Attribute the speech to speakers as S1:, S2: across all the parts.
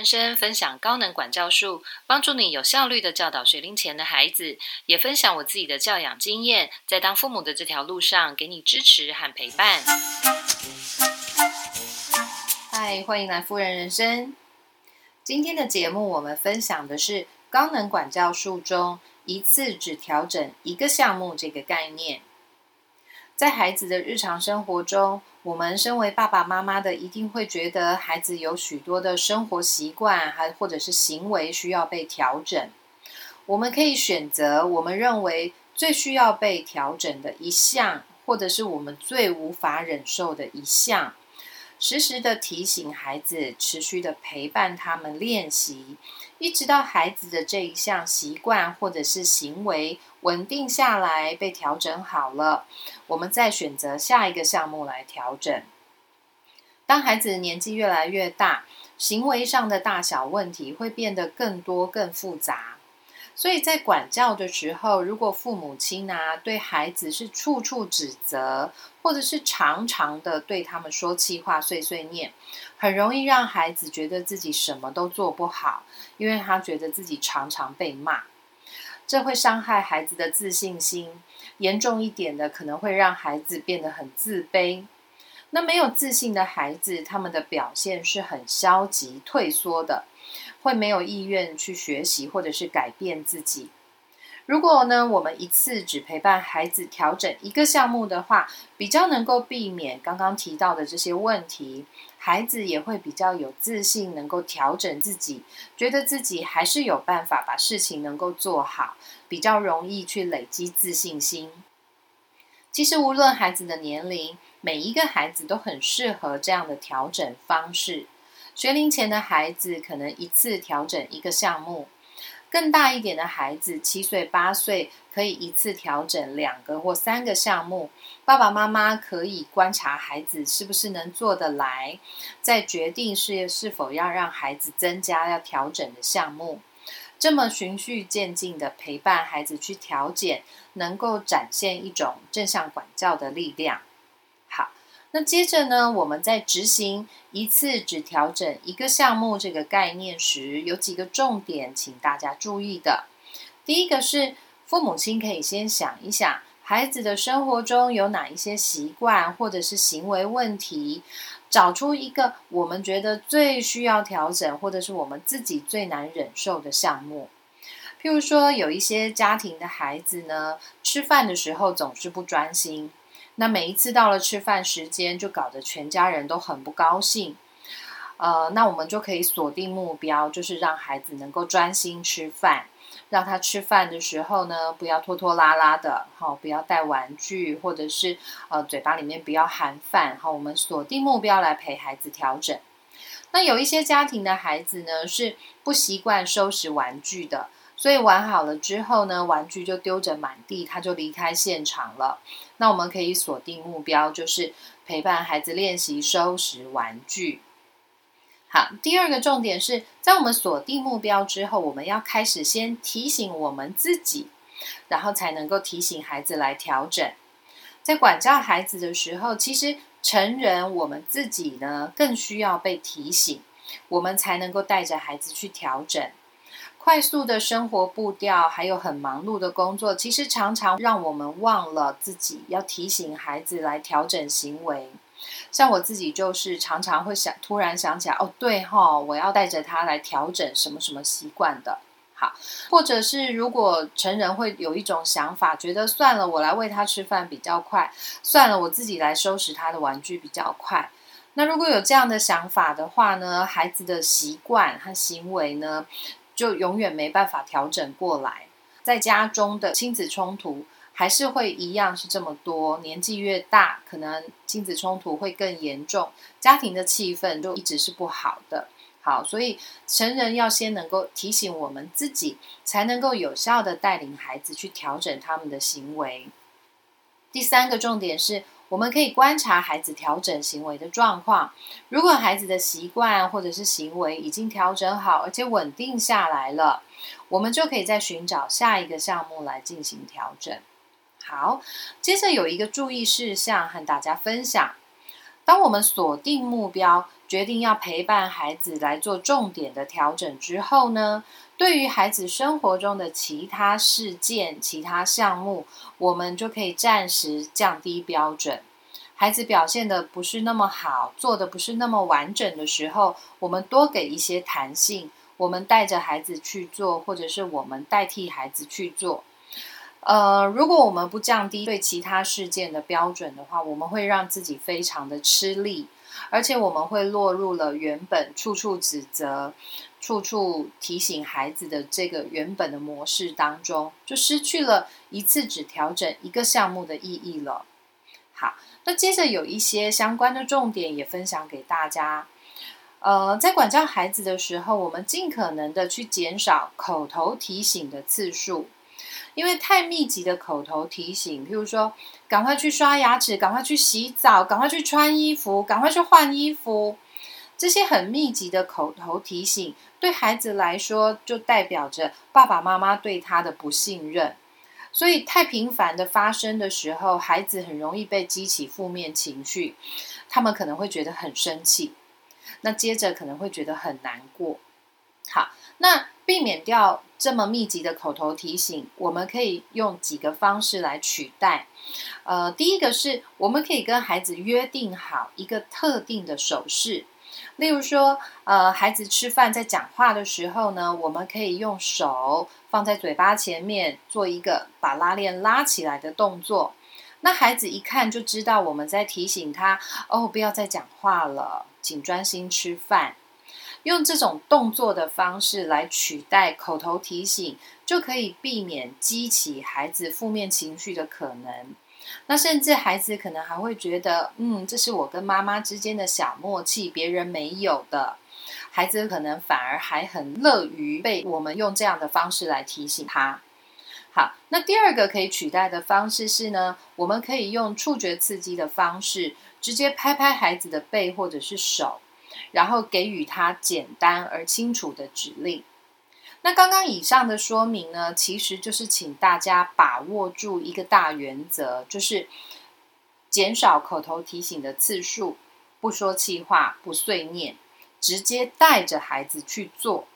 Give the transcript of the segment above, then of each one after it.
S1: 人生分享高能管教术，帮助你有效率的教导学龄前的孩子，也分享我自己的教养经验，在当父母的这条路上给你支持和陪伴。嗨，欢迎来夫人人生。今天的节目我们分享的是高能管教术中一次只调整一个项目这个概念。在孩子的日常生活中，我们身为爸爸妈妈的，一定会觉得孩子有许多的生活习惯，还或者是行为需要被调整。我们可以选择我们认为最需要被调整的一项，或者是我们最无法忍受的一项。时时的提醒孩子，持续的陪伴他们练习，一直到孩子的这一项习惯或者是行为稳定下来，被调整好了，我们再选择下一个项目来调整。当孩子年纪越来越大，行为上的大小问题会变得更多、更复杂。所以在管教的时候，如果父母亲啊对孩子是处处指责，或者是常常的对他们说气话、碎碎念，很容易让孩子觉得自己什么都做不好，因为他觉得自己常常被骂，这会伤害孩子的自信心。严重一点的，可能会让孩子变得很自卑。那没有自信的孩子，他们的表现是很消极、退缩的。会没有意愿去学习或者是改变自己。如果呢，我们一次只陪伴孩子调整一个项目的话，比较能够避免刚刚提到的这些问题。孩子也会比较有自信，能够调整自己，觉得自己还是有办法把事情能够做好，比较容易去累积自信心。其实，无论孩子的年龄，每一个孩子都很适合这样的调整方式。学龄前的孩子可能一次调整一个项目，更大一点的孩子，七岁八岁可以一次调整两个或三个项目。爸爸妈妈可以观察孩子是不是能做得来，再决定是是否要让孩子增加要调整的项目。这么循序渐进的陪伴孩子去调整，能够展现一种正向管教的力量。那接着呢，我们在执行一次只调整一个项目这个概念时，有几个重点，请大家注意的。第一个是，父母亲可以先想一想，孩子的生活中有哪一些习惯或者是行为问题，找出一个我们觉得最需要调整，或者是我们自己最难忍受的项目。譬如说，有一些家庭的孩子呢，吃饭的时候总是不专心。那每一次到了吃饭时间，就搞得全家人都很不高兴。呃，那我们就可以锁定目标，就是让孩子能够专心吃饭，让他吃饭的时候呢，不要拖拖拉拉的，好，不要带玩具，或者是呃嘴巴里面不要含饭。好，我们锁定目标来陪孩子调整。那有一些家庭的孩子呢，是不习惯收拾玩具的。所以玩好了之后呢，玩具就丢着满地，他就离开现场了。那我们可以锁定目标，就是陪伴孩子练习收拾玩具。好，第二个重点是在我们锁定目标之后，我们要开始先提醒我们自己，然后才能够提醒孩子来调整。在管教孩子的时候，其实成人我们自己呢更需要被提醒，我们才能够带着孩子去调整。快速的生活步调，还有很忙碌的工作，其实常常让我们忘了自己要提醒孩子来调整行为。像我自己就是常常会想，突然想起来，哦，对哈，我要带着他来调整什么什么习惯的。好，或者是如果成人会有一种想法，觉得算了，我来喂他吃饭比较快，算了，我自己来收拾他的玩具比较快。那如果有这样的想法的话呢，孩子的习惯和行为呢？就永远没办法调整过来，在家中的亲子冲突还是会一样是这么多。年纪越大，可能亲子冲突会更严重，家庭的气氛就一直是不好的。好，所以成人要先能够提醒我们自己，才能够有效的带领孩子去调整他们的行为。第三个重点是。我们可以观察孩子调整行为的状况。如果孩子的习惯或者是行为已经调整好，而且稳定下来了，我们就可以再寻找下一个项目来进行调整。好，接着有一个注意事项和大家分享：当我们锁定目标，决定要陪伴孩子来做重点的调整之后呢，对于孩子生活中的其他事件、其他项目，我们就可以暂时降低标准。孩子表现的不是那么好，做的不是那么完整的时候，我们多给一些弹性，我们带着孩子去做，或者是我们代替孩子去做。呃，如果我们不降低对其他事件的标准的话，我们会让自己非常的吃力，而且我们会落入了原本处处指责、处处提醒孩子的这个原本的模式当中，就失去了一次只调整一个项目的意义了。好。那接着有一些相关的重点也分享给大家。呃，在管教孩子的时候，我们尽可能的去减少口头提醒的次数，因为太密集的口头提醒，譬如说赶快去刷牙齿、赶快去洗澡、赶快去穿衣服、赶快去换衣服，这些很密集的口头提醒，对孩子来说就代表着爸爸妈妈对他的不信任。所以太频繁的发生的时候，孩子很容易被激起负面情绪，他们可能会觉得很生气，那接着可能会觉得很难过。好，那避免掉这么密集的口头提醒，我们可以用几个方式来取代。呃，第一个是我们可以跟孩子约定好一个特定的手势。例如说，呃，孩子吃饭在讲话的时候呢，我们可以用手放在嘴巴前面，做一个把拉链拉起来的动作。那孩子一看就知道我们在提醒他，哦，不要再讲话了，请专心吃饭。用这种动作的方式来取代口头提醒，就可以避免激起孩子负面情绪的可能。那甚至孩子可能还会觉得，嗯，这是我跟妈妈之间的小默契，别人没有的。孩子可能反而还很乐于被我们用这样的方式来提醒他。好，那第二个可以取代的方式是呢，我们可以用触觉刺激的方式，直接拍拍孩子的背或者是手，然后给予他简单而清楚的指令。那刚刚以上的说明呢，其实就是请大家把握住一个大原则，就是减少口头提醒的次数，不说气话，不碎念，直接带着孩子去做。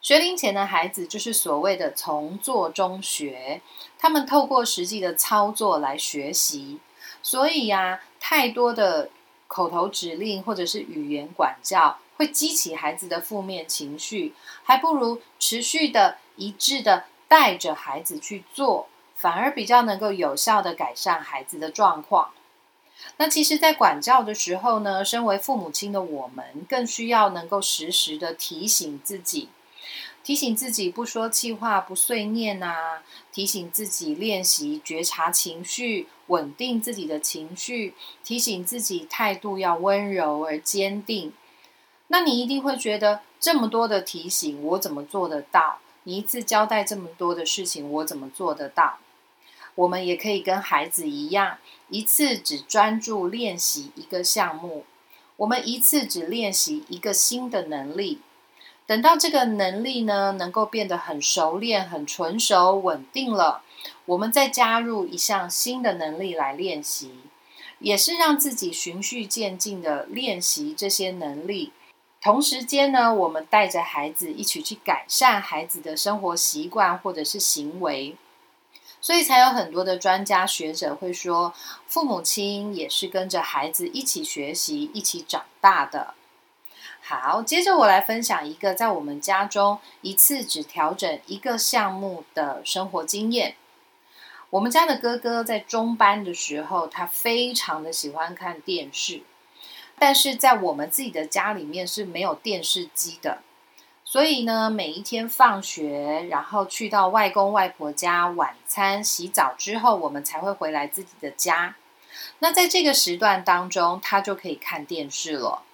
S1: 学龄前的孩子就是所谓的从做中学，他们透过实际的操作来学习，所以呀，太多的口头指令或者是语言管教。会激起孩子的负面情绪，还不如持续的一致的带着孩子去做，反而比较能够有效的改善孩子的状况。那其实，在管教的时候呢，身为父母亲的我们，更需要能够时时的提醒自己，提醒自己不说气话、不碎念啊，提醒自己练习觉察情绪，稳定自己的情绪，提醒自己态度要温柔而坚定。那你一定会觉得这么多的提醒，我怎么做得到？你一次交代这么多的事情，我怎么做得到？我们也可以跟孩子一样，一次只专注练习一个项目，我们一次只练习一个新的能力。等到这个能力呢，能够变得很熟练、很纯熟、稳定了，我们再加入一项新的能力来练习，也是让自己循序渐进的练习这些能力。同时间呢，我们带着孩子一起去改善孩子的生活习惯或者是行为，所以才有很多的专家学者会说，父母亲也是跟着孩子一起学习、一起长大的。好，接着我来分享一个在我们家中一次只调整一个项目的生活经验。我们家的哥哥在中班的时候，他非常的喜欢看电视。但是在我们自己的家里面是没有电视机的，所以呢，每一天放学，然后去到外公外婆家晚餐、洗澡之后，我们才会回来自己的家。那在这个时段当中，他就可以看电视了。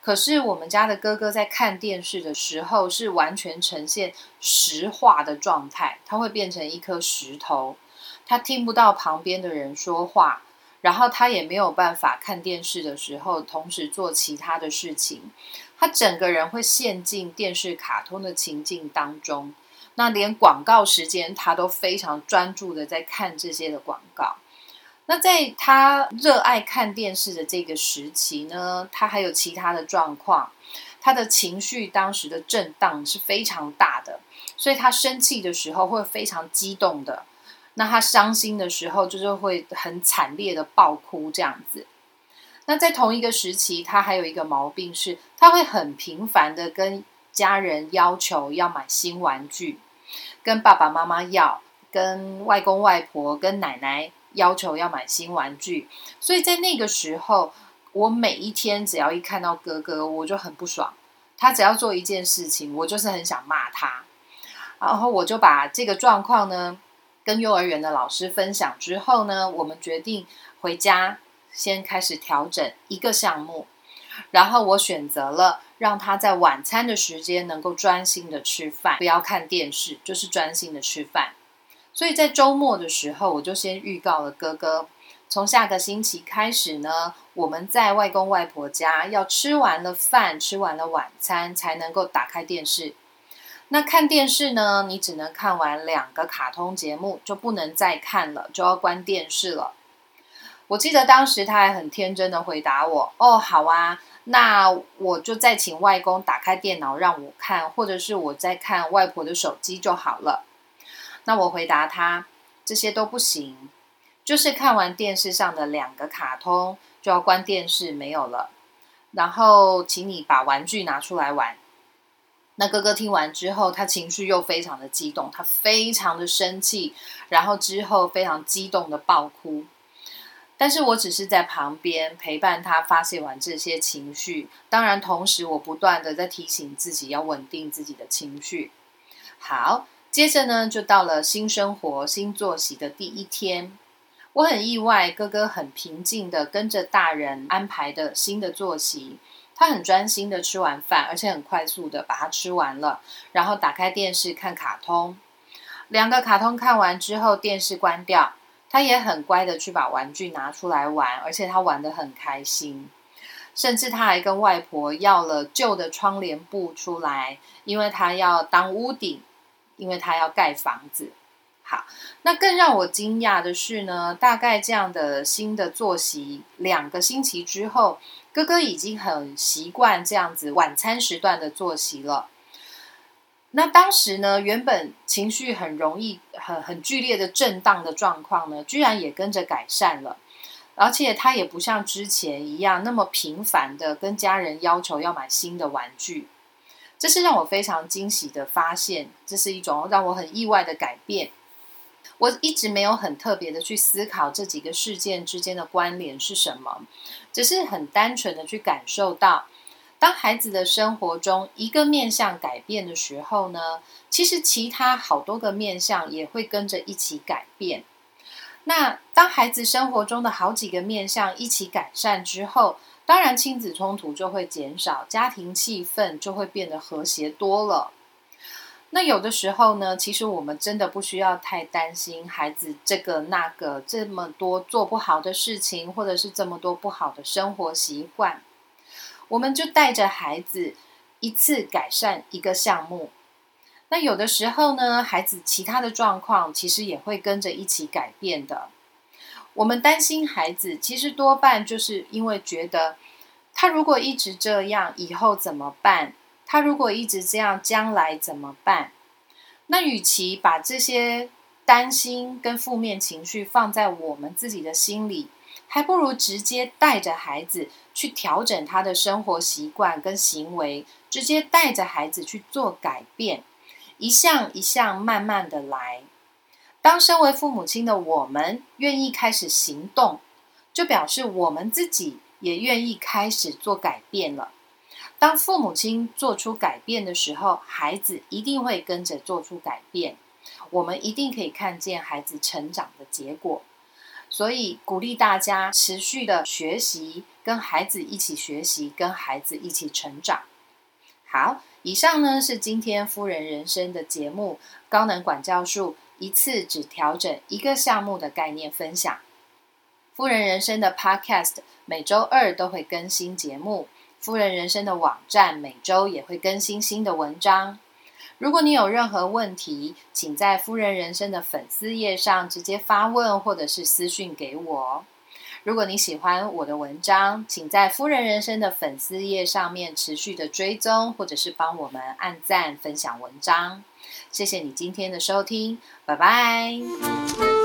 S1: 可是我们家的哥哥在看电视的时候，是完全呈现石化的状态，他会变成一颗石头，他听不到旁边的人说话。然后他也没有办法看电视的时候，同时做其他的事情。他整个人会陷进电视卡通的情境当中。那连广告时间，他都非常专注的在看这些的广告。那在他热爱看电视的这个时期呢，他还有其他的状况，他的情绪当时的震荡是非常大的，所以他生气的时候会非常激动的，那他伤心的时候就是会很惨烈的爆哭这样子。那在同一个时期，他还有一个毛病是，他会很频繁的跟家人要求要买新玩具，跟爸爸妈妈要，跟外公外婆、跟奶奶。要求要买新玩具，所以在那个时候，我每一天只要一看到哥哥，我就很不爽。他只要做一件事情，我就是很想骂他。然后我就把这个状况呢，跟幼儿园的老师分享之后呢，我们决定回家先开始调整一个项目。然后我选择了让他在晚餐的时间能够专心的吃饭，不要看电视，就是专心的吃饭。所以在周末的时候，我就先预告了哥哥，从下个星期开始呢，我们在外公外婆家要吃完了饭，吃完了晚餐才能够打开电视。那看电视呢，你只能看完两个卡通节目，就不能再看了，就要关电视了。我记得当时他还很天真的回答我：“哦，好啊，那我就再请外公打开电脑让我看，或者是我在看外婆的手机就好了。”那我回答他，这些都不行，就是看完电视上的两个卡通就要关电视没有了，然后请你把玩具拿出来玩。那哥哥听完之后，他情绪又非常的激动，他非常的生气，然后之后非常激动的爆哭。但是我只是在旁边陪伴他发泄完这些情绪，当然同时我不断的在提醒自己要稳定自己的情绪。好。接着呢，就到了新生活、新作息的第一天。我很意外，哥哥很平静的跟着大人安排的新的作息。他很专心的吃完饭，而且很快速的把它吃完了，然后打开电视看卡通。两个卡通看完之后，电视关掉，他也很乖的去把玩具拿出来玩，而且他玩的很开心。甚至他还跟外婆要了旧的窗帘布出来，因为他要当屋顶。因为他要盖房子，好，那更让我惊讶的是呢，大概这样的新的作息两个星期之后，哥哥已经很习惯这样子晚餐时段的作息了。那当时呢，原本情绪很容易很很剧烈的震荡的状况呢，居然也跟着改善了，而且他也不像之前一样那么频繁的跟家人要求要买新的玩具。这是让我非常惊喜的发现，这是一种让我很意外的改变。我一直没有很特别的去思考这几个事件之间的关联是什么，只是很单纯的去感受到，当孩子的生活中一个面相改变的时候呢，其实其他好多个面相也会跟着一起改变。那当孩子生活中的好几个面相一起改善之后，当然，亲子冲突就会减少，家庭气氛就会变得和谐多了。那有的时候呢，其实我们真的不需要太担心孩子这个那个这么多做不好的事情，或者是这么多不好的生活习惯。我们就带着孩子一次改善一个项目。那有的时候呢，孩子其他的状况其实也会跟着一起改变的。我们担心孩子，其实多半就是因为觉得，他如果一直这样，以后怎么办？他如果一直这样，将来怎么办？那与其把这些担心跟负面情绪放在我们自己的心里，还不如直接带着孩子去调整他的生活习惯跟行为，直接带着孩子去做改变，一项一项慢慢的来。当身为父母亲的我们愿意开始行动，就表示我们自己也愿意开始做改变了。当父母亲做出改变的时候，孩子一定会跟着做出改变。我们一定可以看见孩子成长的结果。所以鼓励大家持续的学习，跟孩子一起学习，跟孩子一起成长。好，以上呢是今天夫人人生的节目，高能管教术。一次只调整一个项目的概念分享。夫人人生的 Podcast 每周二都会更新节目，夫人人生的网站每周也会更新新的文章。如果你有任何问题，请在夫人人生的粉丝页上直接发问，或者是私讯给我。如果你喜欢我的文章，请在夫人人生的粉丝页上面持续的追踪，或者是帮我们按赞、分享文章。谢谢你今天的收听，拜拜。